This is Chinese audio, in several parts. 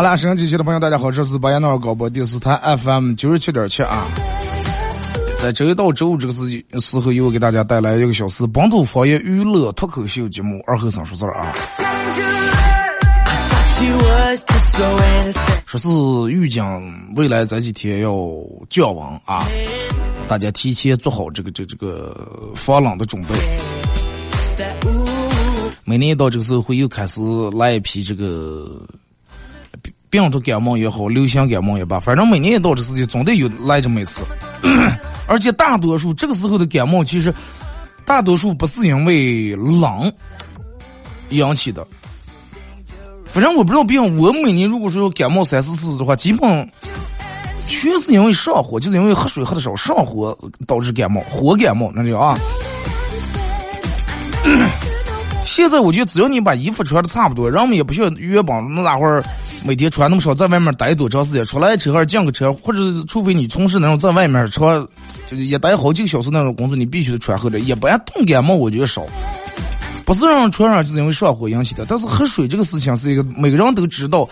好了，收音机前的朋友，大家好，这是巴彦淖尔广播电视台 FM 九十七点七啊。在周一到周五这个时时候，又给大家带来一个小时本土方言娱乐脱口秀节目《二后生说事儿》啊。说是预警未来这几天要降温啊，大家提前做好这个这这个防冷的准备。每年一到这个时候，会又开始来一批这个。病毒感冒也好，流行感冒也罢，反正每年一到这时间，总得有来这么一次。而且大多数这个时候的感冒，其实大多数不是因为冷引起的。反正我不知道病，我每年如果说感冒三四次的话，基本全是因为上火，就是因为喝水喝的少，上火导致感冒，火感冒那就啊。现在我觉得，只要你把衣服穿的差不多，人们也不需要原本那大会儿。每天穿那么少，在外面待多长时间？出来车还是进个车，或者除非你从事那种在外面穿，就是也待好几个小时那种工作，你必须得穿厚点。一般冻感冒我觉得少，不是让人传染，就是因为上火引起的。但是喝水这个事情是一个每个人都知道，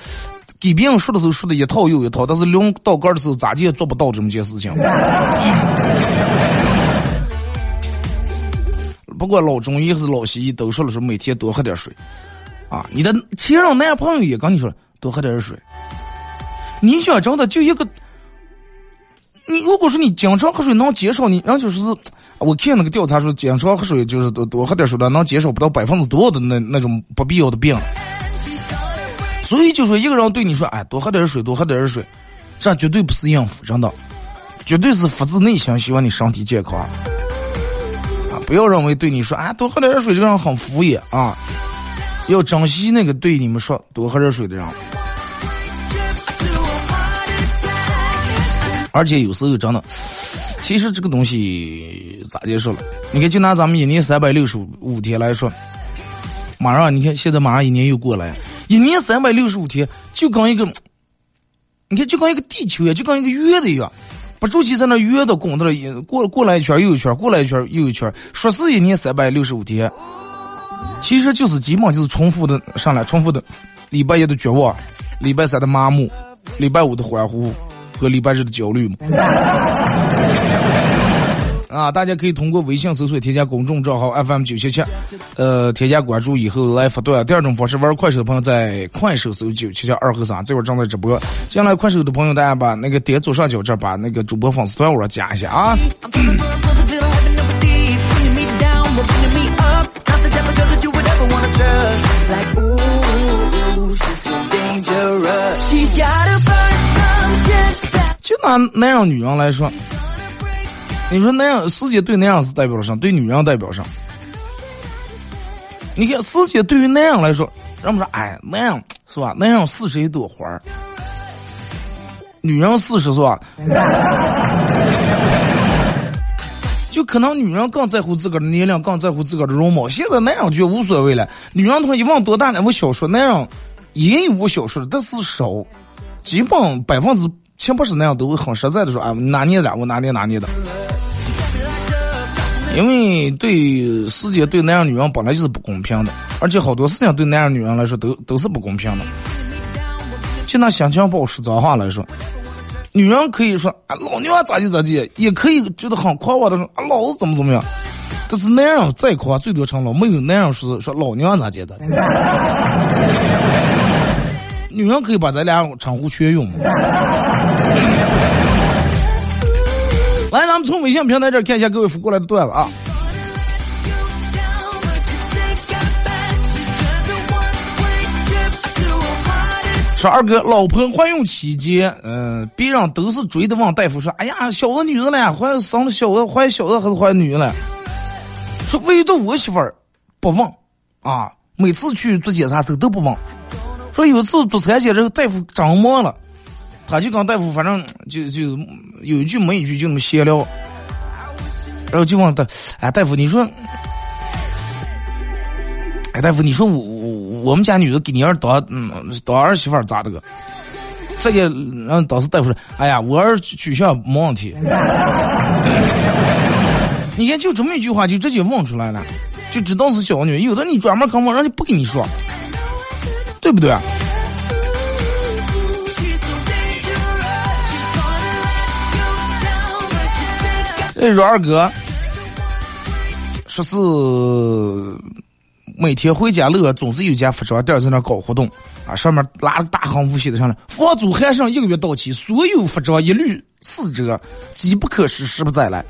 给别人说的时候说的一套又一套，但是临到杆的时候咋地也做不到这么件事情。不管老中医还是老西医都说了，说每天多喝点水。啊，你的前任男朋友也跟你说。多喝点水。你想真的就一个，你如果说你经常喝水能减少你，然后就是我看那个调查说，经常喝水就是多多喝点水的能减少不到百分之多的那那种不必要的病。所以就说一个人对你说，哎，多喝点水，多喝点水，这绝对不是应付，真的，绝对是发自内心希望你身体健康。啊，不要认为对你说，哎，多喝点水这个人很敷衍啊。要珍惜那个对你们说多喝热水的人，而且有时候真的，其实这个东西咋接受了？你看，就拿咱们一年三百六十五天来说，马上你看现在马上一年又过来，一年三百六十五天就跟一个，你看就跟一个地球一样，就跟一个圆的一样，不住气在那圆的滚的过过来一圈又一圈，过来一圈又一圈，说是一年三百六十五天。其实就是基本就是重复的上来，重复的礼拜一的绝望，礼拜三的麻木，礼拜五的欢呼和礼拜日的焦虑嘛。啊，大家可以通过微信搜索添加公众账号 FM 九七七，呃，添加关注以后来发段。第二种方式，玩快手的朋友在快手搜九七七二和三，这会儿正在直播。进来快手的朋友，大家把那个点左上角这把那个主播粉丝团我加一下啊。就拿男人女人来说，你说那样世界对那样是代表上，对女人代表上。你看世界对于那样来说，人们说哎，那样是吧？那样四十一朵花儿，女人四十是吧？可能女人更在乎自个儿的年龄，更在乎自个儿的容貌。现在男人就无所谓了，女人她一问多大了，我小说，男人也有小说的，但是少，基本百分之七八十那样都会很实在的说，啊，拿捏的，我拿捏拿捏的。因为对世界对男人女人本来就是不公平的，而且好多事情对男人女人来说都都是不公平的。就拿心情不好说脏话来说。女人可以说啊，老娘咋地咋地，也可以觉得很夸我的说啊，老子怎么怎么样。但是男人再夸，最多成了，没有男人说说老娘咋地的。女人可以把咱俩称呼全用。来，咱们从微信平台这看一下各位发过来的段子啊。说二哥，老婆怀孕期间，嗯，别人都是追的问大夫说：“哎呀，小子女的了，怀生了小的，怀小的还是怀女的了？”说唯独我媳妇儿不问，啊，每次去做检查时候都不问。说有次做产检时候，大夫张忙了，他就跟大夫反正 就就有一句没一句就那么闲聊，然后就问他：“哎，大夫，你说，哎，大夫，你说我。”我们家女的给你儿当嗯当儿媳妇咋的个？这个让当时大夫说：“哎呀，我儿取向没问题。”你看，就这么一句话就直接问出来了，就知道是小女。有的你专门跟我，人家不跟你说，对不对？哎，说二哥，说是。每天回家路上总是有家服装店在那搞活动，啊，上面拉了大横幅写的上了，房租还剩一个月到期，所有服装一律四折，机不可失，失不再来。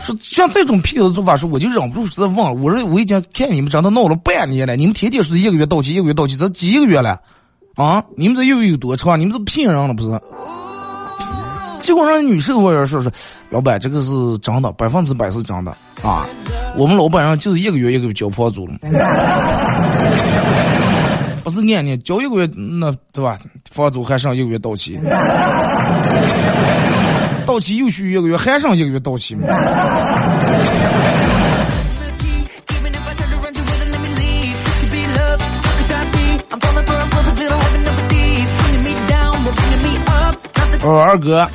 说像这种骗子做法，说我就忍不住实在问了，我说我已经看你们真的闹了半年了，你们天天说一个月到期，一个月到期，这几个月了？啊，你们这又有多长？你们是骗人了不是？结果让女售货员说说，老板这个是真的，百分之百是真的啊。我们老板上就是一个月一个月交房租了，不是按年交一个月，那对吧？房租还剩一个月到期，到期又续一个月，还剩一个月到期嘛。哦，二哥，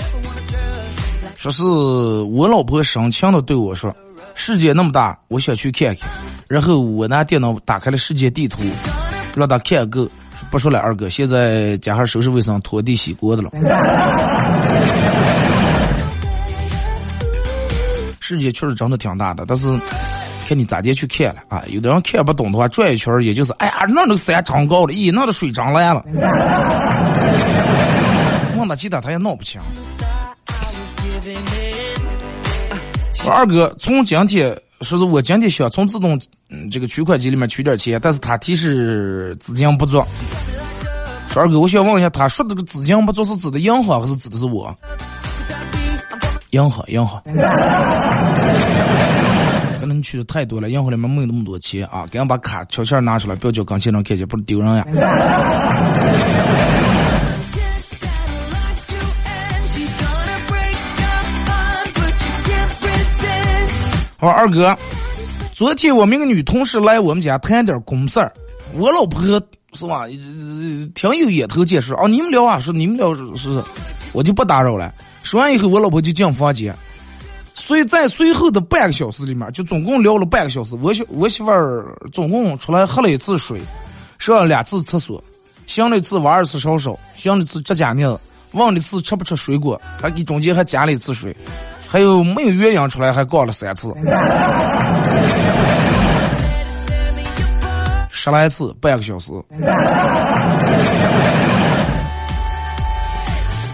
说是我老婆深情的对我说。世界那么大，我想去看看。然后我拿电脑打开了世界地图，让他看够。不说了，二哥，现在家还收拾卫生、拖地、洗锅的了。世界确实真的挺大的，但是看你咋地去看了啊。有的人看不懂的话，转一圈也就是，哎呀，那那个山长高了，咦，那的水涨蓝了。问他其他，他也闹不清。二哥，从今天说是我今天想从自动嗯这个取款机里面取点钱，但是他提示资金不足。说二哥，我想问一下，他说这个资金不足是指的银行还是指的是我？银行，银行。可能你取的太多了，银行里面没有那么多钱啊！赶紧把卡悄悄拿出来，不要叫刚前人看见，不是丢人呀。说二哥，昨天我们一个女同事来我们家谈点公事儿，我老婆是吧，挺有眼头见识啊。你们聊啊，说你们聊是是，我就不打扰了。说完以后，我老婆就进房间。所以在随后的半个小时里面，就总共聊了半个小时。我媳我媳妇儿总共出来喝了一次水，上了两次厕所，行了一次玩一次烧烧，行了一次指甲子，问了一次吃不吃水果，还给中间还加了一次水。还有没有鸳鸯出来？还告了三次，十来次，半个小时，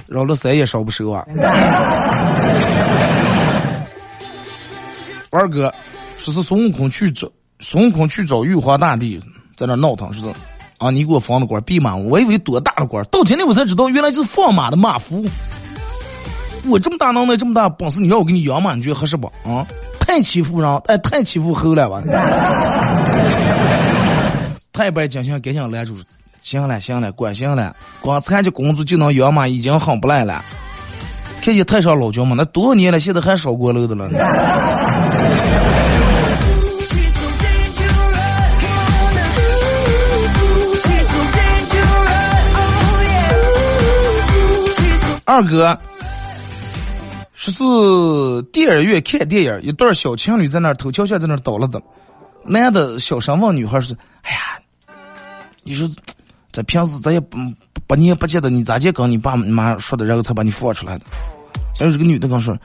绕了三夜烧不熟啊！二哥说是孙悟空去找孙悟空去找玉皇大帝，在那闹腾，是啊，你给我放的官，弼马温，我以为多大的官，到今天我才知道，原来就是放马的马夫。我这么大能耐，这么大本事，你让我给你养马，你觉得合适不？啊，太欺负人，哎，太欺负猴了吧？太白金星赶紧拦住，行了行了，管行了，光参加工作就能养马，已经很不赖了。看见太上老君嘛，那多少年了，现在还烧锅炉的了。二哥。是电影院看电影，一对小情侣在那儿头桥下在那儿倒了的，男的小声问女孩说：“哎呀，你说这平时咱也不不年不见得，你咋就跟你爸你妈说的，然后才把你放出来的？”然后这个女的跟说：“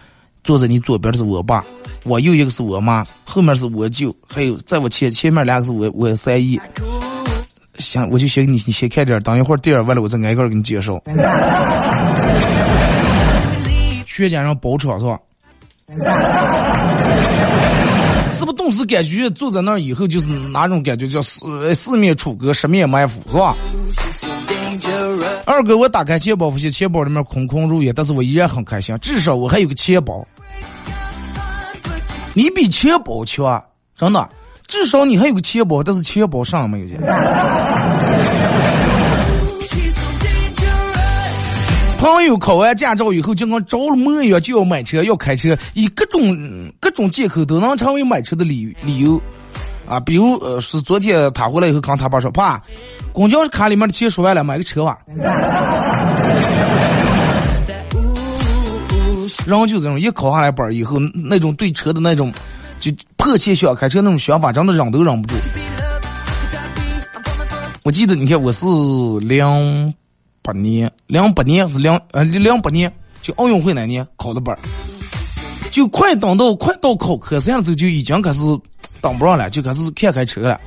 坐在你左边的是我爸，我右一个是我妈，后面是我舅，还有在我前前面两个是我我三姨。”行，我就先你你先看点，等一会儿第二完了我再挨个给你介绍。全家人包场是吧？是不是顿时感觉坐在那儿以后就是哪种感觉叫四四面楚歌十面埋伏是吧？二哥，我打开钱包发现钱包里面空空如也，但是我依然很开心，至少我还有个钱包。你比钱包强，真的，至少你还有个钱包，但是钱包上没有钱。朋友考完驾照以后，就跟着了魔一样，就要买车，要开车，以各种各种借口都能成为买车的理理由，啊，比如呃，是昨天他回来以后，跟他爸说，爸，公交卡里面的钱说完了，买个车吧。然后就这种一考下来本以后，那种对车的那种，就迫切想开车那种想法，真的忍都忍不住。我记得，你看我是零。八年，零八年是零呃零八年，就奥运会那年考的本儿，就快等到快到考科三的时候，就已经开始等不上了，就开始看开车了。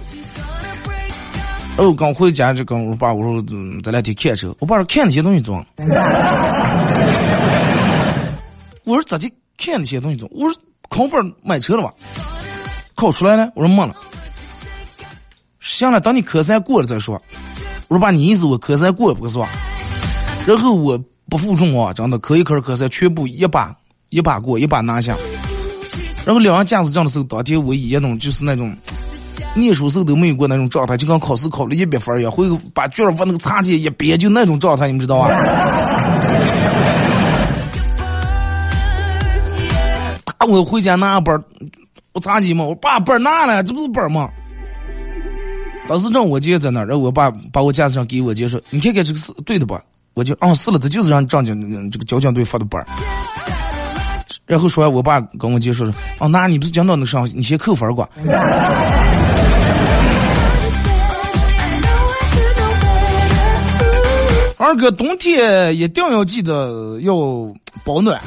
然后刚回家就跟我爸我说，咱俩得看车。我爸说看那些东西装。我说咋的看那些东西装？我说考本买车了吧？考出来了？我说没了。行了，等你科三过了再说。我说爸，你意思我科三过不是吧？然后我不负众望，真的科一、科二、科三全部一把一把过，一把拿下。然后两人驾驶证的时候，当天我一种就是那种念书时候都没有过那种状态，就跟考试考了一百分一样，会把卷儿往那个擦起一别，就那种状态，你们知道吧？打我回家拿本，我擦机嘛，我把本拿了，这不是本吗？当时让我姐在那儿，然后我爸把我架子上给我姐说：“你看看这个是对的吧？”我就啊是了，这就是让交警这个交警队发的班。然后说完，我爸跟我姐说说：“哦，那你不是讲到那上，你先扣分儿过。”二哥，冬天一定要记得要保暖。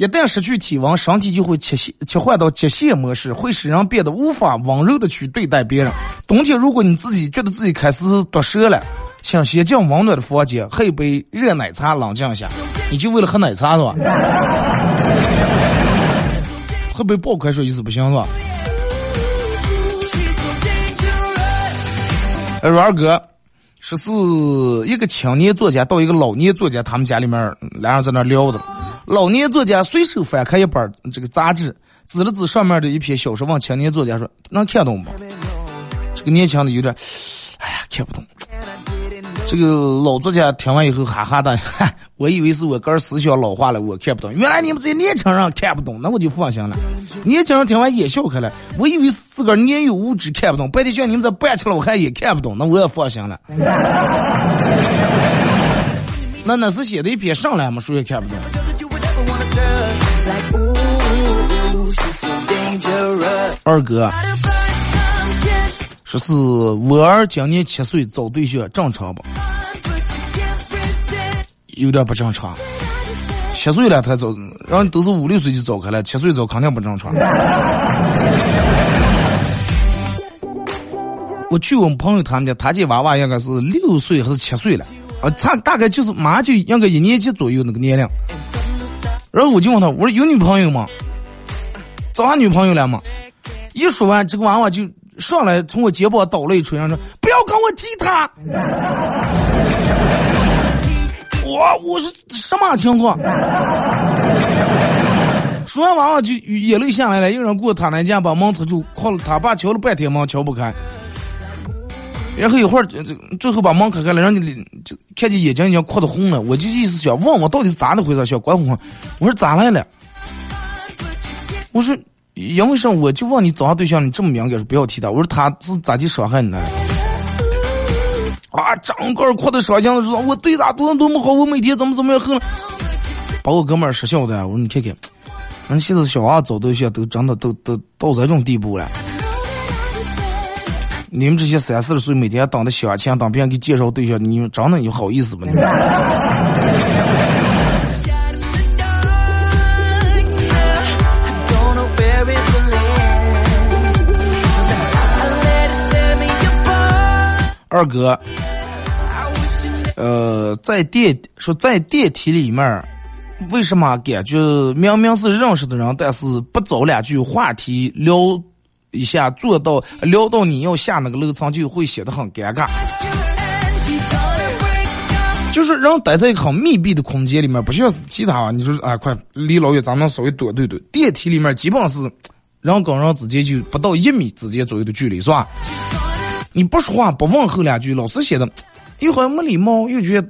一旦失去体温，身体就会切线切换到极限模式，会使人变得无法温柔的去对待别人。冬天，如果你自己觉得自己开始脱舌了，请先进温暖的房间，喝一杯热奶茶，冷静一下。你就为了喝奶茶是吧？喝杯爆开水意思不行是吧？说二哥，说是一个青年作家到一个老年作家他们家里面，俩人在那聊着。老年作家随手翻开一本这个杂志，指了指上面的一篇小说，问青年作家说：“能看懂不？”这个年轻的有点，哎呀，看不懂。这个老作家听完以后哈哈的，哈，我以为是我个人思想老化了，我看不懂。原来你们这些年轻人看不懂，那我就放心了。年轻人听完也笑开了，我以为是自个儿年幼无知看不懂，白天像你们这半吃了我还也看不懂，那我也放心了。那那是写的一篇上来嘛，书也看不懂。二哥，说是我儿今年七岁找对象正常不？有点不正常。七岁了他找，人都是五六岁就找开了，七岁找肯定不正常。我去我们朋友他们家，他家娃娃应该是六岁还是七岁了？啊，他大概就是马上就应该一年级左右那个年龄。然后我就问他，我说有女朋友吗？找上女朋友了吗？一说完，这个娃娃就上来从我肩膀倒了一锤，说：“不要跟我提他。”我我是什么情况？说完娃娃就眼泪下来了，有人过他那家把门车就敲了，他爸敲了半天门敲不开。然后一会儿，这最后把门开开了，让你就看见眼睛已经哭得红了。我就意思想问我到底是咋的回事，小管红。我说咋来了？我说因为啥？我就问你找上对象，你这么敏感，是不要提他。我说他是咋去伤害你呢？啊，整个哭的伤心的说，我对他多么多么好，我每天怎么怎么样恨，把我哥们儿失笑的。我说你看看，那现在小娃找对象都真的都都到这种地步了。你们这些三四十岁每天等着相亲，等别人给介绍对象，你们真的有好意思吗？你二哥，呃，在电说在电梯里面，为什么感觉明明是认识的人，但是不找两句话题聊一下，做到聊到你要下那个楼层，就会显得很尴尬。就是人待在一个很密闭的空间里面，不像是其他，啊你说啊，快离老远，咱们稍微躲对对。电梯里面基本是人跟人之间就不到一米之间左右的距离，是吧？你不说话，不问候两句，老是显得又好像没礼貌，又觉得。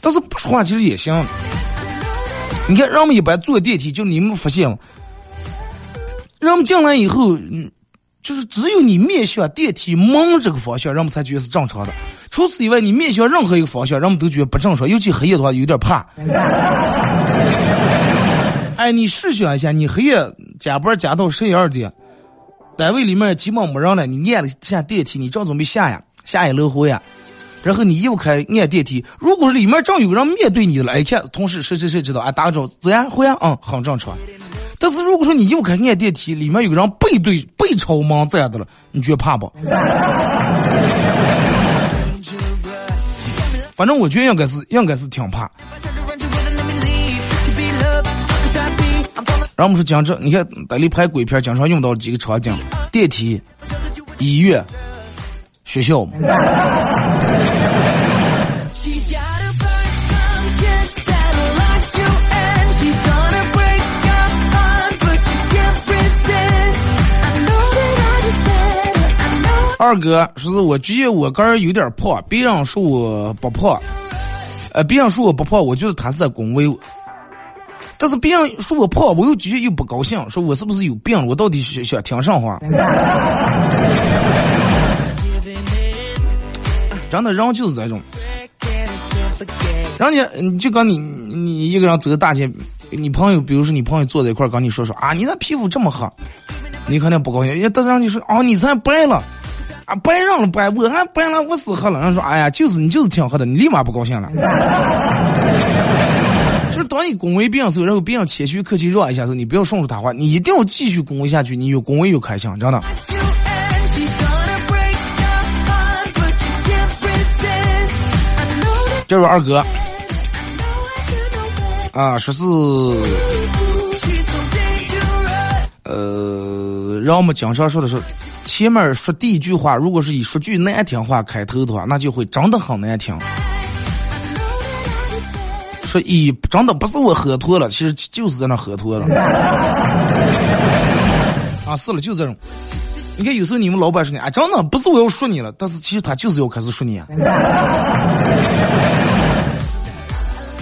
但是不说话其实也行。你看，人们一般坐电梯，就你们发现吗？人们进来以后，嗯，就是只有你面向电梯门这个方向，人们才觉得是正常的。除此以外，你面向任何一个方向，人们都觉得不正常。尤其黑夜的话，有点怕。哎，你试想一下，你黑夜加班加到十一二点，单位里面基本没人了，你按了下电梯，你正准备下呀，下一楼后呀，然后你又开按电梯，如果里面正有人面对你了，哎，看同事谁谁谁知道，啊，打个招呼，怎样？回啊，嗯，很正常。但是如果说你又开按电梯，里面有个人背对背朝门站的了，你觉得怕不？反正我觉得应该是应该是挺怕。然后我们说讲这，你看在里拍鬼片，经常用到几个场景：电梯、医院、学校。二哥说是我觉得我个人有点胖，别人说我不胖，呃，别人说我不胖，我觉得他是在恭维我。但是别人说我胖，我又觉得又不高兴，说我是不是有病？我到底想想听啥话？真的人就是这种，人家你就跟你你一个人走大街，你朋友比如说你朋友坐在一块儿跟你说说啊，你那皮肤这么黑，你肯定不高兴。人家但是让你说啊，你才白了。啊，白让了白，我还白了，我死黑了。人家说，哎呀，就是你就是挺黑的，你立马不高兴了。就是当你恭维别人时候，然后别人谦虚客气让一下时候，你不要顺着他话，你一定要继续恭维下去。你越恭维越开心，真的。这是二哥啊，十四，呃，让我们经常说的是。前面说第一句话，如果是以说句难听话开头的话，那就会真的很难听。说咦真的不是我喝脱了，其实就是在那喝脱了。啊，是了，就这种。你看，有时候你们老板说你，啊，真的不是我要说你了，但是其实他就是要开始说你啊。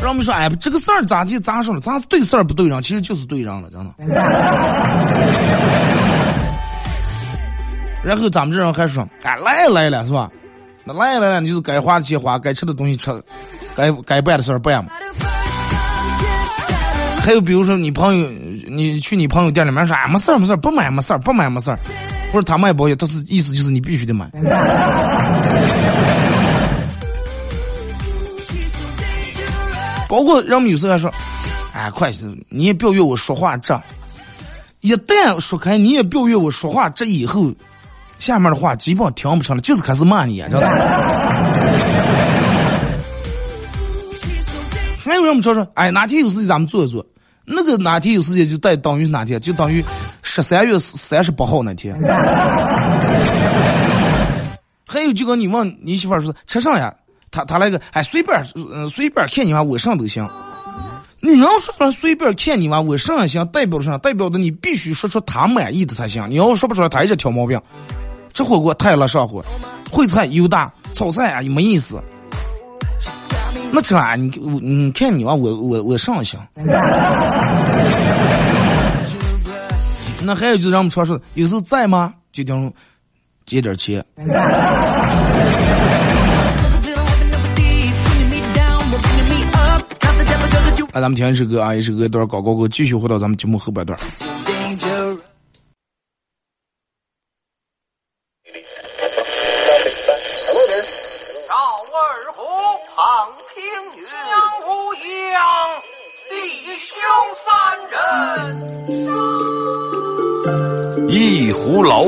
让我们说，哎，这个事儿咋就咋说了？咋对事儿不对人？其实就是对人了，真的。然后咱们这人还说，哎，来来了是吧？那来来了，你就是该花的钱花，该吃的东西吃，该该办的事儿办嘛。还有比如说，你朋友，你去你朋友店里面说，哎，没事儿没事儿，不买没事儿，不买没事儿，或者他卖保险，他是意思就是你必须得买。包括让我们有时候还说，哎，快，你也不要约我说话这，一旦说开，你也不要约我说话这以后。下面的话基本上听不成了，就是开始骂你啊，知道吧？还有人们说说，哎，哪天有时间咱们坐一坐？那个哪天有时间就等等于哪天？就等于十三月三十八号那天。还有就跟你问你媳妇儿说吃啥呀？他他那个哎随便嗯随便看你娃我上都行。你要说出来随便看你娃我上也行，代表啥？代表的你必须说出他满意的才行。你要说不出来，他一直挑毛病。这火锅太辣上火，烩菜油大，炒菜啊也没意思。那吃啊，你你看你娃我我我上行。那还有就是让我们常说，有时候在吗？就等借点钱。那咱们听一首歌啊，一首歌一段广告歌，继续回到咱们节目后半段。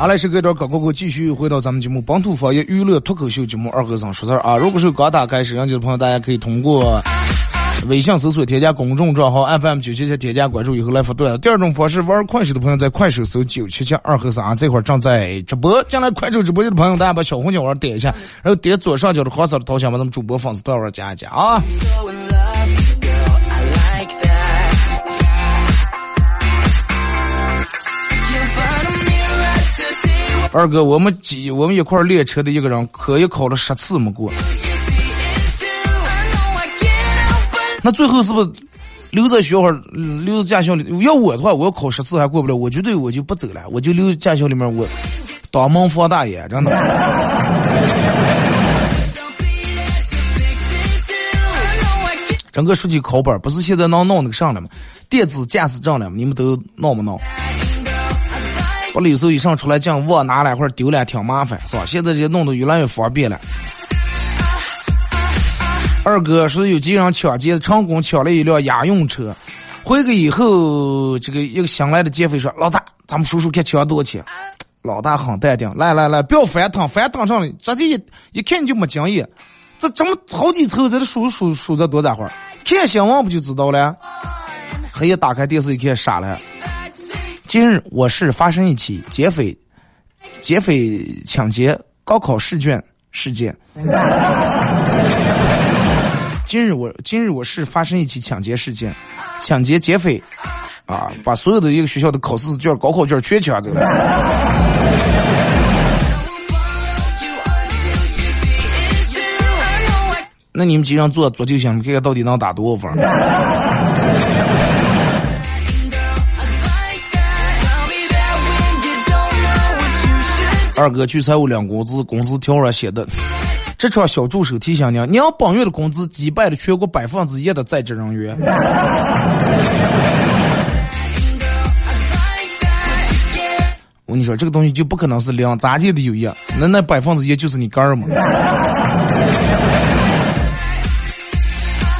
好嘞，是隔段广告过继续回到咱们节目本土方言娱乐脱口秀节目二和尚说事儿啊！如果是刚打开摄像机的朋友，大家可以通过微信搜索添加公众账号 FM 九七七添加关注以后来发段。第二种方式，玩快手的朋友在快手搜九七七二和尚这块正在直播。进来快手直播间的朋友，大家把小红心往上点一下，然后点左上角的黄色的头像，把咱们主播粉丝段位加一加啊！二哥，我们几我们一块练车的一个人，可也考了十次没过。那最后是不是留在学校，留在驾校里？要我的话，我要考十次还过不了，我绝对我就不走了，我就留驾校里面，我当门房大爷，真的。整个说起考本，不是现在能弄那个上了吗？电子驾驶证了，你们都弄不弄？我有时候一上出来讲忘拿了或者丢了挺麻烦，是吧？现在这弄得越来越方便了。二哥说有几人抢劫成功抢了一辆家用车，回去以后，这个一个新来的劫匪说：“老大，咱们数数看抢了多少钱。”老大很淡定，来来来，不要翻腾，翻腾上来，直接一一看你就没经验。这这么好几层，在这数数数着多咋会儿？看新闻不就知道了？黑夜打开电视一看，傻了。今日，我市发生一起劫匪劫匪抢劫高考试卷事件。今日我今日我市发生一起抢劫事件，抢劫劫匪啊，把所有的一个学校的考试卷、高考卷全抢走了。那你们经常做做就行，看看到底能打多少分？二哥去财务领工资，工资条上写的：“这场小助手提醒您，您本月的工资击败了全国百分之一的在职人员。”我跟你说，这个东西就不可能是两咋地的友谊，那那百分之一就是你干儿嘛。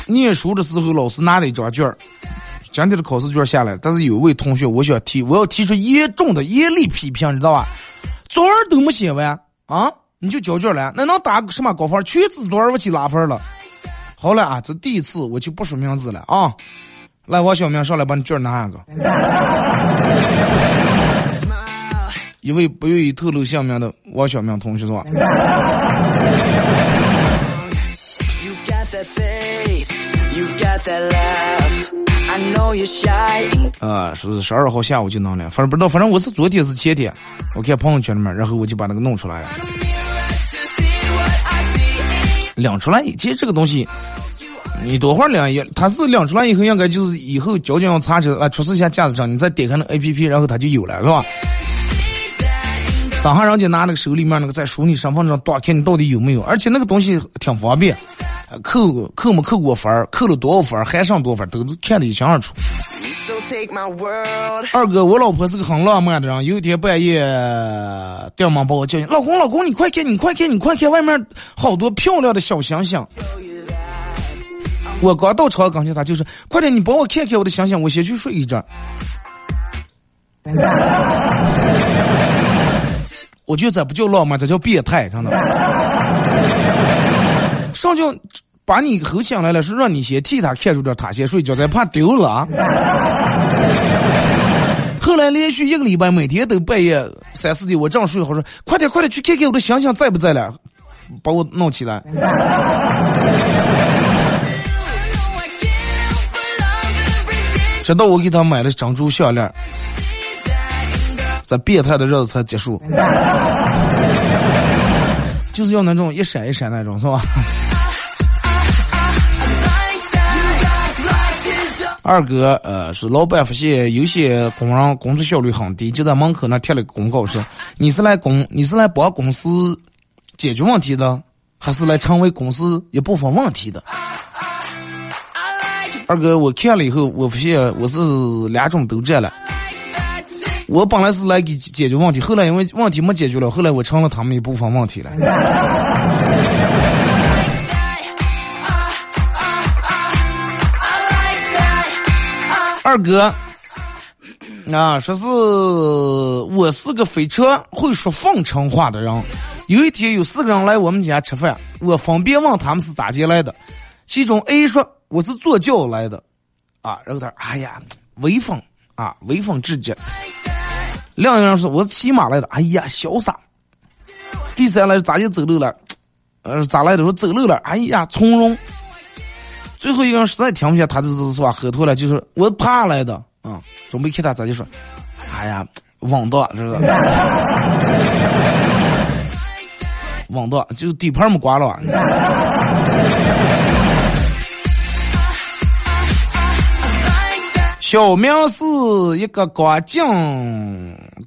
念书的时候，老师拿了一张卷儿，今天的考试卷下来，但是有位同学，我想提，我要提出严重的严厉批评，知道吧？作文都没写完啊，你就交卷了，那能打什么高分？全指作文我去拉分了。好了啊，这第一次我就不说名字了啊。来，王小明上来把你卷拿一个。一位不愿意透露姓名的王小明同学说。啊，是十二号下午就弄了，反正不知道，反正我是昨天是前天，我看朋友圈里面，然后我就把那个弄出来了，亮出来。其实这个东西，你多会儿领也，他是亮出来以后，应该就是以后交警要查车啊，出示一下驾驶证，你再点开那 A P P，然后他就有了，是吧？上下人家拿那个手里面那个在数你身份证，多看你到底有没有，而且那个东西挺方便。扣扣没扣过分儿，扣了多少分儿，还剩多少分儿，都是看得一清二楚。二哥，我老婆是个很浪漫的人。有一天半夜，爹妈把我叫醒，老公，老公，你快看，你快看，你快看，外面好多漂亮的小星星。我刚到床刚前，他就是快点，你帮我看看我的星星，我先去睡一觉。我觉得这不叫浪漫，这叫变态，真的。上就把你吼醒来了，是让你先替他看住点，他先睡觉，再怕丢了啊。后来连续一个礼拜，每天都半夜三四点，我正睡好说，快点快点去看看我的星星在不在了，把我弄起来。直到我给他买了珍珠项链，这变态的日子才结束。就是要那种一闪一闪那种，是吧？二哥，呃，是老板发现有些工人工作效率很低，就在门口那贴了个公告说：“你是来公，你是来帮公司解决问题的，还是来成为公司一部分问题的？”二哥，我看了以后，我发现我是两种都占了。我本来是来给解决问题，后来因为问题没解决了，后来我成了他们一部分问题了。二哥，啊，说是我是个非常会说奉承话的人。有一天有四个人来我们家吃饭，我分别问他们是咋进来的，其中 A 说。我是坐轿来的，啊，然后他，哎呀，威风啊，威风至极。另一个人说，我是骑马来的，哎呀，潇洒。第三来咋就走路了？呃，咋来的？说走路了，哎呀，从容。最后一个人实在听不下，他就是说喝多了，就是我爬来的，啊，准备看他咋就说，哎呀，稳当，这个，稳当，就底盘没刮了。小明是一个刚进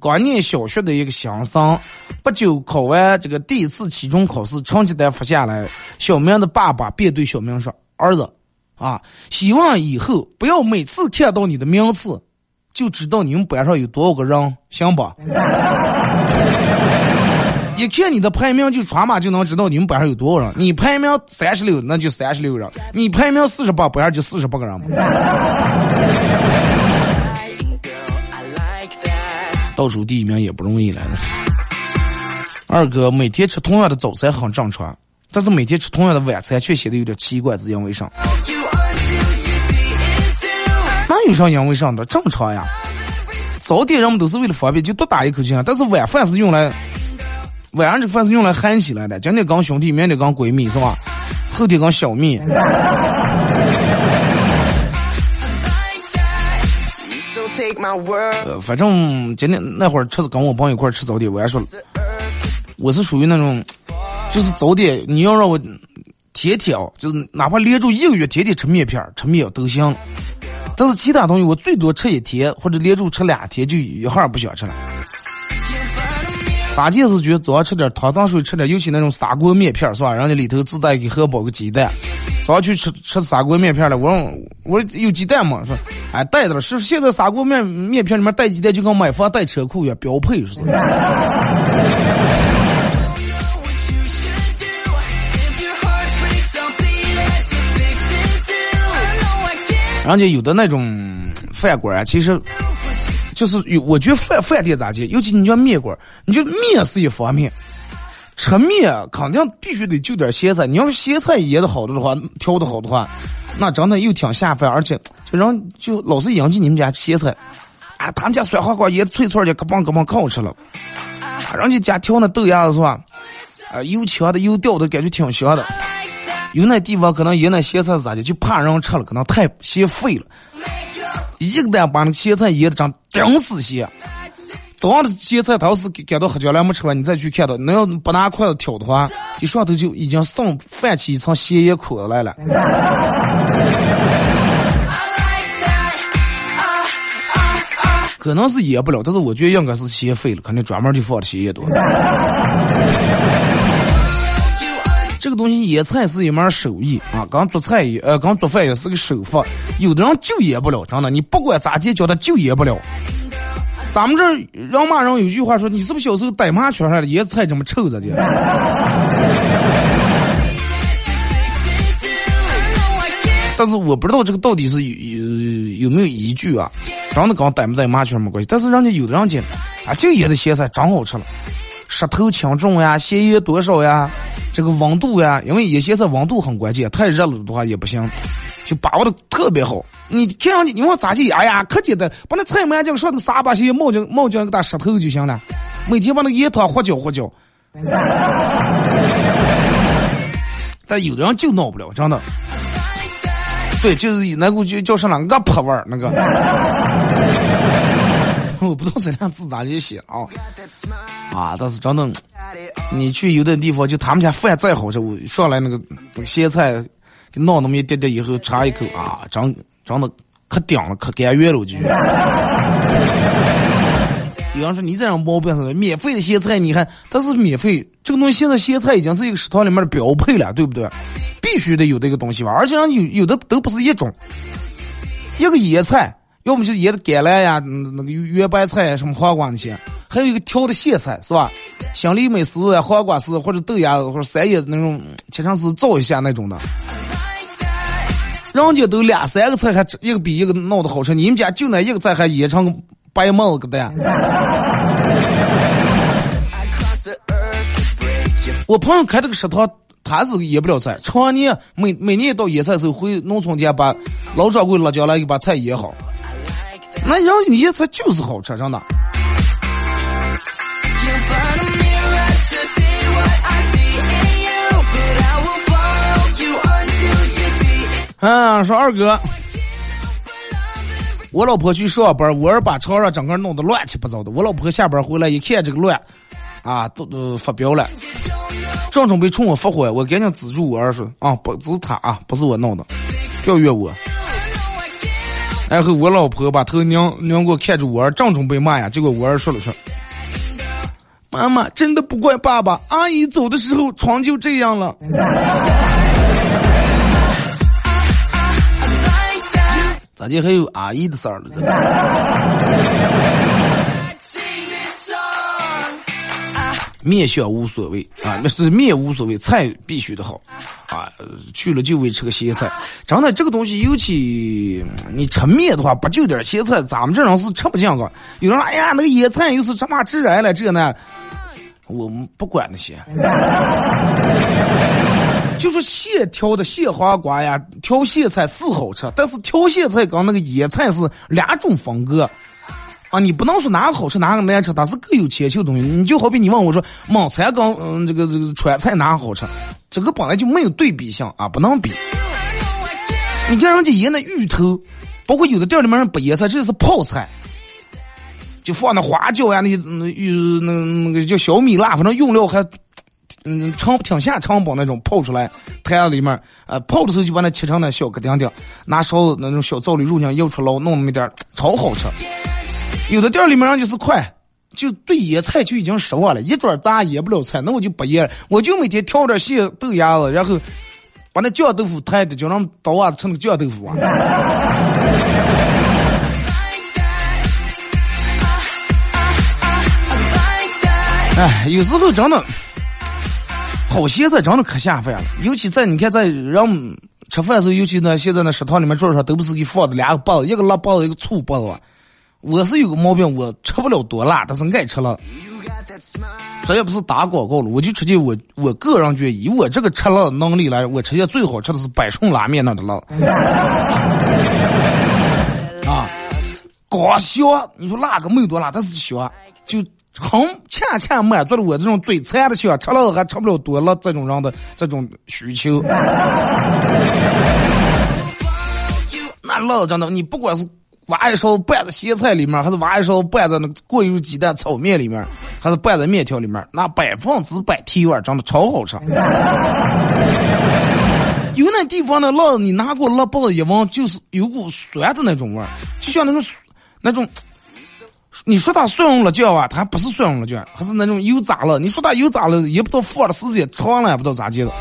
刚念小学的一个新生，不久考完这个第一次期中考试，成绩单发下来，小明的爸爸便对小明说：“儿子，啊，希望以后不要每次看到你的名次，就知道你们班上有多少个人，行吧？一看你的排名就传嘛就能知道你们班上有多少人。你排名三十六，那就三十六人；你排名四十八，班上就四十八个人嘛。”倒数第一名也不容易了。二哥每天吃同样的早餐很正常，但是每天吃同样的晚餐却显得有点奇怪，是因为啥？那有啥因为啥的？正常呀。早点人们都是为了方便，就多打一口气啊。但是晚饭是用来，晚上这饭是用来喊起来的。今天跟兄弟，明天跟闺蜜，是吧？后天跟小蜜。呃，反正今天那会儿吃跟我朋友一块吃早点，我还说了，我是属于那种，就是早点你要让我天天啊，就是哪怕连住一个月天天吃面片吃面都行，但是其他东西我最多吃一天或者连住吃两天就一会儿不想吃了。咋见是觉得早上吃点汤汤水，吃点，尤其那种砂锅面片是吧？人家里头自带给荷包个鸡蛋。早上去吃吃砂锅面片了，我说我说有鸡蛋吗？说哎带的了，是现在砂锅面面片里面带鸡蛋就跟买房带车库一样标配是。人家有的那种饭馆其实。就是有，我觉得饭饭店咋接，尤其你像面馆，你就面是一方面，吃面肯定必须得就点咸菜。你要是咸菜腌的好的话，调的好的话，那真的又挺下饭，而且就人就老是引进你们家咸菜，啊，他们家酸黄瓜腌的脆脆的，可棒可棒，可好吃了。人家家调那豆芽子是吧？啊，又强的又掉的感觉挺香的。有那地方可能腌那咸菜咋的，就怕人吃了，可能太咸废了。一个蛋把那咸菜腌的长顶死咸，早上的咸菜他要是赶到黑椒来没吃完，你再去看到，那要不拿筷子挑的话，一上头就已经上泛起一层咸盐苦来了。可能是腌不了，但是我觉得应该是咸废了，肯定专门就放的咸盐多。这个东西腌菜是一门手艺啊，刚做菜也呃，刚做饭也是个手法。有的人就腌不了，真的，你不管咋地教他就腌不了。咱们这人骂人有句话说，你是不是小时候逮麻雀上的腌菜这么臭着的？但是我不知道这个到底是有有有没有依据啊？真的跟逮没逮麻雀没关系。但是人家有的人家啊，就腌的咸菜真好吃了，舌头轻重呀，咸盐多少呀，这个温度呀，因为腌咸菜温度很关键，太热了的话也不行。就把握的特别好，你看上去你往咋去？哎呀，可简单，把那菜满酱上头撒把些冒酱冒酱给它石头就行了。每天把那盐汤和搅和搅。但有的人就闹不了，真的。对，就是那个就叫什么个泼味儿那个。我不知道这两字咋就写啊？啊，但是真的，你去有的地方，就他们家饭再好吃，我上来那个那个咸菜。闹那么一点点以后，尝一口啊，长长得可顶了，可甘愿了，我就。有人说你这样毛病是免费的咸菜，你看它是免费，这个东西现在咸菜已经是一个食堂里面的标配了，对不对？必须得有这个东西吧，而且有有的都不是一种，一个野菜，要么就是腌的橄榄呀，那个圆白菜什么黄瓜那些，还有一个调的咸菜是吧？香梨美丝、黄瓜丝或者豆芽或者三叶那种切成丝造一下那种的。人家都俩三个菜还一个比一个闹得好吃，你们家就那一个菜还腌成白帽子的。我朋友开这个食堂，他是腌不了菜，常年每每年到腌菜时候回农村家把老掌柜辣椒来给把菜腌好。那人家腌菜就是好车，真的。嗯，说二哥，我老婆去上班，我儿把床上整个弄得乱七八糟的。我老婆下班回来一看这个乱，啊，都都发飙了，正准备冲我发火，我赶紧止住我儿说啊，不，是他啊，不是我弄的，不要怨我。然后我老婆把头拧拧过看着我儿，正准备骂呀，结果我儿说了说，妈妈真的不怪爸爸，阿姨走的时候床就这样了。咋就还有阿姨的事儿了？面相无所谓啊，那是面无所谓，菜必须的好啊。去了就为吃个咸菜，真的这个东西，尤其你吃面的话，不就点咸菜，咱们这种是吃不进个。有人说，哎呀，那个野菜又是这么致癌了，这呢，我们不管那些。就说现挑的现黄瓜呀，挑咸菜是好吃，但是挑咸菜跟那个野菜是两种风格啊！你不能说哪个好吃哪个难吃，它是各有千秋的东西。你就好比你问我说蒙菜跟嗯这个这个川菜哪个好吃，这个本来就没有对比性啊，不能比。你看人家腌那芋头，包括有的店里面人不腌菜，这是泡菜，就放那花椒呀那些那芋那那个叫小米辣，反正用料还。嗯，长挺下长包那种泡出来，台里面，呃，泡的时候就把那切成那小个丁丁，拿勺子那种小灶里肉酱舀出捞，弄那么点，超好吃。有的店里面就是快，就对腌菜就已经失望了，一桌咱腌不了菜，那我就不腌了，我就每天挑点蟹豆芽子，然后把那酱豆腐摊的，就让刀啊成个酱豆腐啊。哎，有时候真的。好咸菜真的可下饭了，尤其在你看在人吃饭的时候，尤其呢现在那食堂里面桌上都不是给放的两个包子，一个辣包子，一个醋包子。我是有个毛病，我吃不了多辣，但是爱吃辣。这也不是打广告了，我就直接我我个人觉得，以我这个吃辣能力来，我吃下最好吃的是百顺拉面那的辣。啊，光香！你说辣个没有多辣，但是香就。很恰恰满足了我这种嘴馋的想吃了还吃不了多辣这种人的这种需求。那辣真的，你不管是挖一勺拌在咸菜里面，还是挖一勺拌在那个过油鸡蛋炒面里面，还是拌在面条里面，那百分之百提味，真的超好吃。有那地方的辣，你拿过辣包子一闻，就是有股酸的那种味儿，就像那种那种。你说它蒜蓉辣椒啊，它不是蒜蓉辣椒，还是那种油炸了。你说它油炸了，也不知道放的时间长了，也不知道咋地了。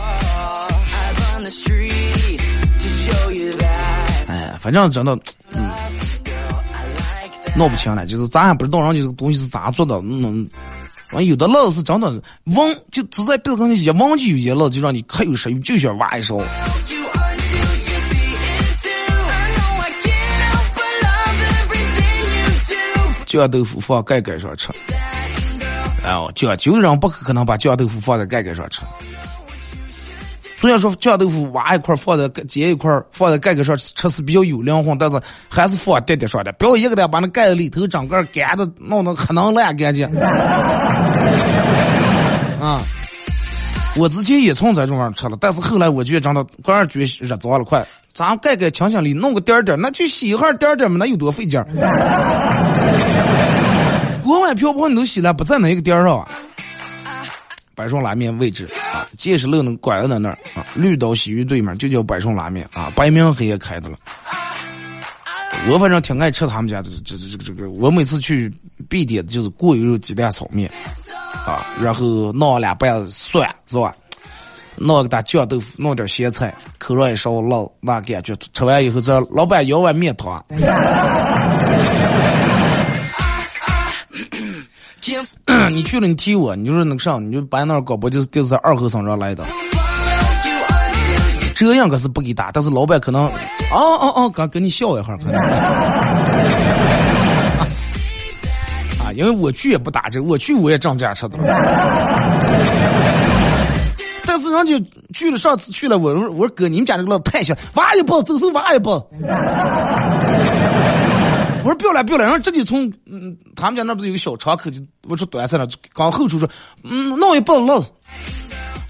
哎，反正真的，嗯，闹不清了，就是咱还不知道人家这个东西是咋做的，嗯。完有的乐是真的闻，就只在鼻子跟前一闻就有些乐，就让你可有食欲，就想挖一勺。酱豆腐放盖盖上吃，哎呦，讲究人不可能把酱豆腐放在盖盖上吃。虽然说酱豆腐挖一块放在煎一块放在盖盖上吃是比较有灵魂，但是还是放垫垫上的，不要一个的把那盖子里头整个干的弄得很能烂干净。啊，我之前也从这种玩意吃了，但是后来我觉得真的，个人觉得热脏了，快，咱盖盖清清里弄个点点，那就洗一下点点嘛，那有多费劲？锅碗瓢盆你都洗了，不在那一个点上啊？百顺拉面位置，建设路能拐在那儿啊，绿岛洗浴对面就叫百顺拉面啊，白明黑也开的了。我反正挺爱吃他们家的这这这个这个，我每次去必点的就是过油肉鸡蛋炒面啊，然后弄两瓣蒜是吧？弄个大酱豆腐，弄点咸菜，扣上一勺辣，那感觉吃完以后，这老板舀碗面汤。你去了，你踢我，你就是那个啥，你就把那搞不就是电视台二后生上来的，这样可是不给打，但是老板可能，哦哦哦，刚跟你笑一下可能，啊，因为我去也不打这，我去我也涨价吃的，但是人家去了，上次去了，我我说哥，你们家这个老太香，挖一包，走是挖一包。我说不要了，不要了，然后直接从嗯，他们家那不是有个小窗口，就我说端上了，刚后厨说，嗯，弄一包弄。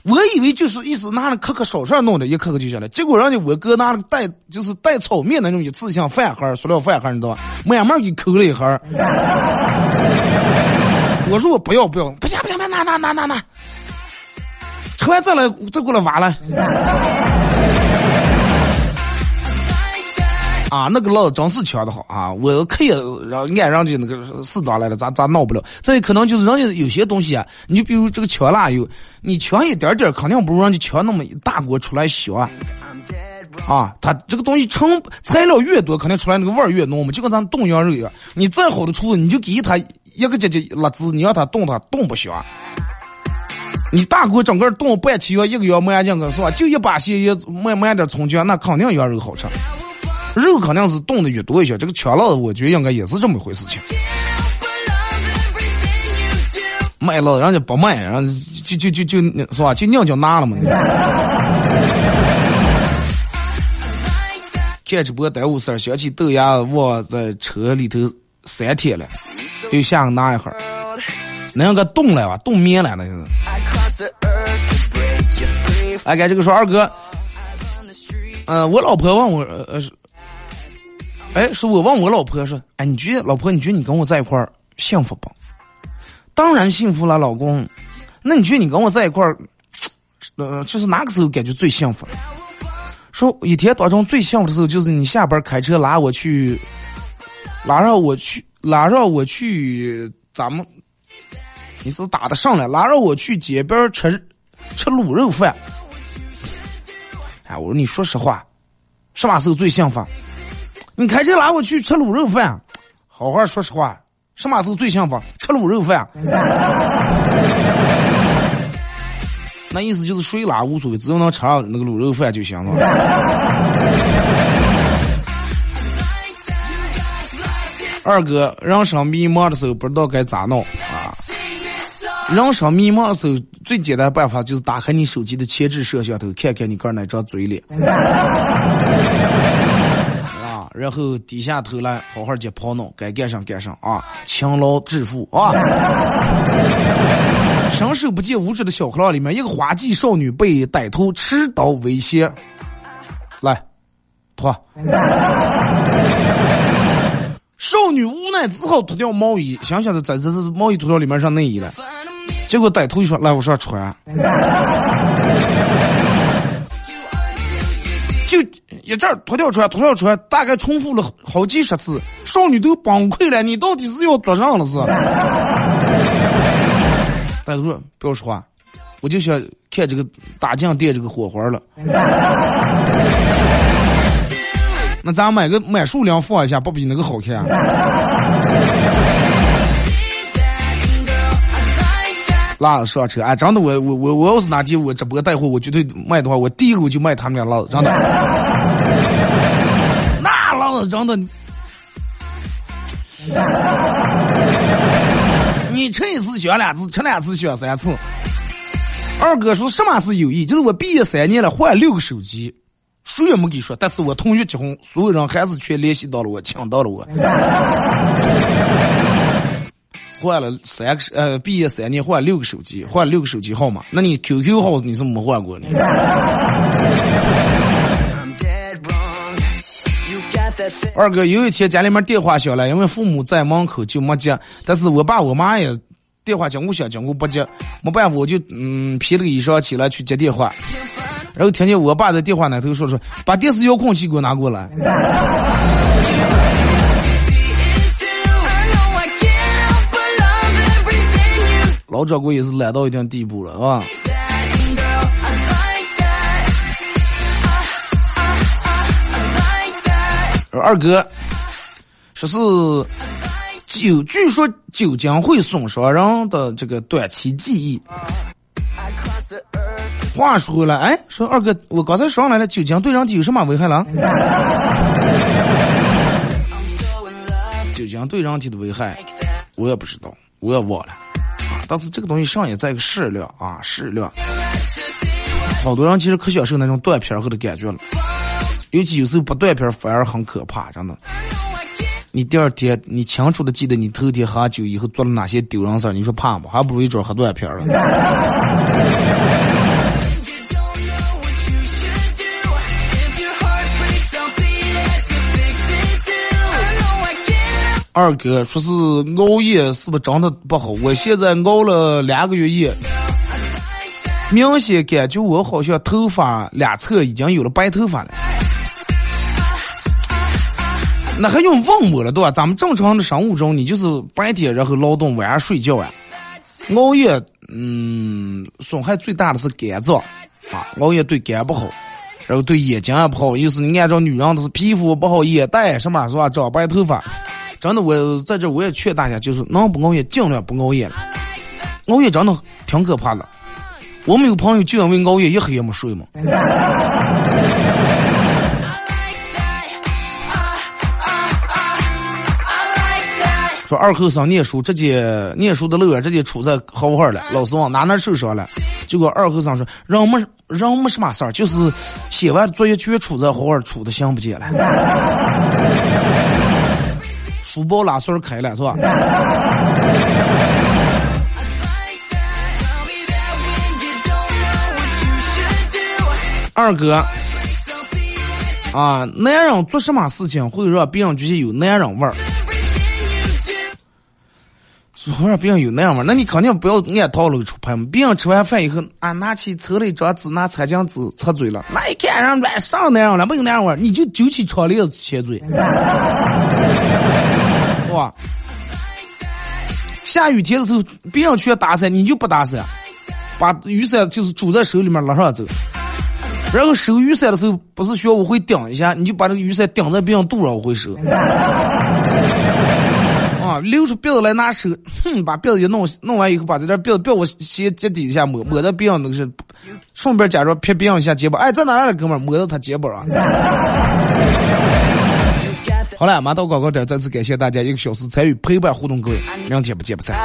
我以为就是意思拿那颗颗少勺弄的，一颗颗就下来。结果人家我哥拿了带就是带炒面那种一次性饭盒，塑料饭盒，你知道吧？慢慢给抠了一盒。我说我不要不要，不行不行，拿拿拿拿拿，吃完再来再过来挖来。啊，那个老真是抢的好啊！我可以让按人家那个适当来了，咋咋闹不了？这可能就是人家有些东西啊，你就比如这个抢辣油，你抢一点点，肯定不如人家抢那么一大锅出来香啊！啊，他这个东西成材料越多，肯定出来那个味儿越浓嘛，就跟咱冻羊肉一样。你再好的厨子，你就给他一个节节辣子，你让他冻，他冻不香。你大锅整个冻半期要一个月没进去是吧？就一把咸盐，没没点葱姜，那肯定羊肉好吃。肉肯定是冻的越多一些，这个抢辣子我觉得应该也是这么回事情。卖了人家不卖，然后就就就就是吧，就硬就拿了嘛。看直播耽误事儿，想起豆芽忘在车里头三天了，又下个拿一会儿，那个冻了吧，冻面了那个。哎，给这个说二哥，嗯，我老婆问我，呃。哎，是我问我老婆说：“哎，你觉得老婆，你觉得你跟我在一块儿幸福不？”当然幸福了，老公。那你觉得你跟我在一块儿，呃，就是哪个时候感觉最幸福？说一天当中最幸福的时候，就是你下班开车拉我去，拉上我去，拉上我去，咱们，你是打的上来，拉上我去街边吃吃卤肉饭。哎，我说你说实话，什么时候最幸福？你开车拉我去吃卤肉饭，好好说实话，什么时候最幸福？吃卤肉饭。那意思就是谁拉无所谓，只要能吃上那个卤肉饭就行了。二哥，人生迷茫的时候不知道该咋弄啊？人生迷茫的时候，最简单办法就是打开你手机的前置摄像头，看看你个那张嘴脸。然后低下头来，好好去跑弄，该干上干上啊！勤劳致富啊！伸手不见五指的小河里面，一个花季少女被歹徒持刀威胁，来脱。少女无奈只好脱掉毛衣，想想着在这这毛衣脱掉里面上内衣了。结果歹徒一说：“来，我上穿。”一阵脱掉出来，脱掉出来，大概重复了好几十次，少女都崩溃了。你到底是要做啥了是？大哥：“不要说话，我就想看这个打进店这个火花了。那咱买个买数量放一下，不比那个好看？辣子上车，哎，真的，我我我我要是哪天我直播带货，我绝对卖的话，我第一个我就卖他们家辣子，真的。那辣子真的，你吃一次选两次，吃两次选三次。二哥说什么是友谊？就是我毕业三年了，换六个手机，谁也没给说，但是我同学结婚，所有人还是全联系到了我，抢到了我。换了三个呃，毕业三年换六个手机，换六个手机号码。那你 QQ 号你是没换过呢？二哥有一天家里面电话响了，因为父母在门口就没接，但是我爸我妈也电话讲过响讲过不接，没办法我就嗯披了个衣裳起来去接电话，然后听见我爸在电话那头说说把电视遥控器给我拿过来。老掌柜也是懒到一定地步了，是吧？二哥说是酒，据说酒精会损伤人的这个短期记忆。话说回来，哎，说二哥，我刚才说上来了，酒精对人体有什么危害了？酒精对人体的危害，我也不知道，我也忘了。但是这个东西上也在一个适量啊，适量。好多人其实可享受那种断片后的感觉了，尤其有时候不断片反而很可怕，真的。你第二天你清楚的记得你头天喝酒以后做了哪些丢人事儿，你说怕不？还不如一准喝断片了。二哥说是熬夜是不是真的不好？我现在熬了两个月夜，明显感觉我好像头发两侧已经有了白头发了。那还用问我了对吧？咱们正常的生物钟，你就是白天然后劳动，晚上睡觉啊。熬夜，嗯，损害最大的是肝脏啊，熬夜对肝不好，然后对眼睛也不好。意思你按照女人的是皮肤不好，眼袋什么是吧？长白头发。真的，我在这我也劝大家，就是能不熬夜尽量不熬夜了。熬夜真的挺可怕的。我们有朋友就因为熬夜一黑夜没睡嘛。说二后生念书，直接念书的乐园直接处在好好了。老师往哪哪受伤了？结果二后生说：“人没人没什么事儿，就是写完作业全处在好好，处的想不见了。”书包拉栓开了是吧？二哥，啊，男人做什么事情会让别人觉得有男人味儿？会让别人有男人味儿？那你肯定不要按套路出牌嘛。别人吃完饭以后，啊，拿起抽了一张纸，拿餐巾纸擦嘴了，那一看人乱上男人了，没有男人味儿，你就揪起窗帘子切嘴。哇！下雨天的时候，别人去打伞，你就不打伞，把雨伞就是拄在手里面拉上走。然后收雨伞的时候，不是需要我会顶一下，你就把这个雨伞顶在别人肚上，我会收。啊，流出鼻子来拿手，哼，把辫子一弄弄完以后，把这点辫子别我鞋脚底下抹抹在别人那个是，顺便假装拍别人一下肩膀，哎，在哪来的哥们儿，抹到他肩膀啊。好了，马到广告点，再次感谢大家一个小时参与陪伴互动，各位，明天不见不散。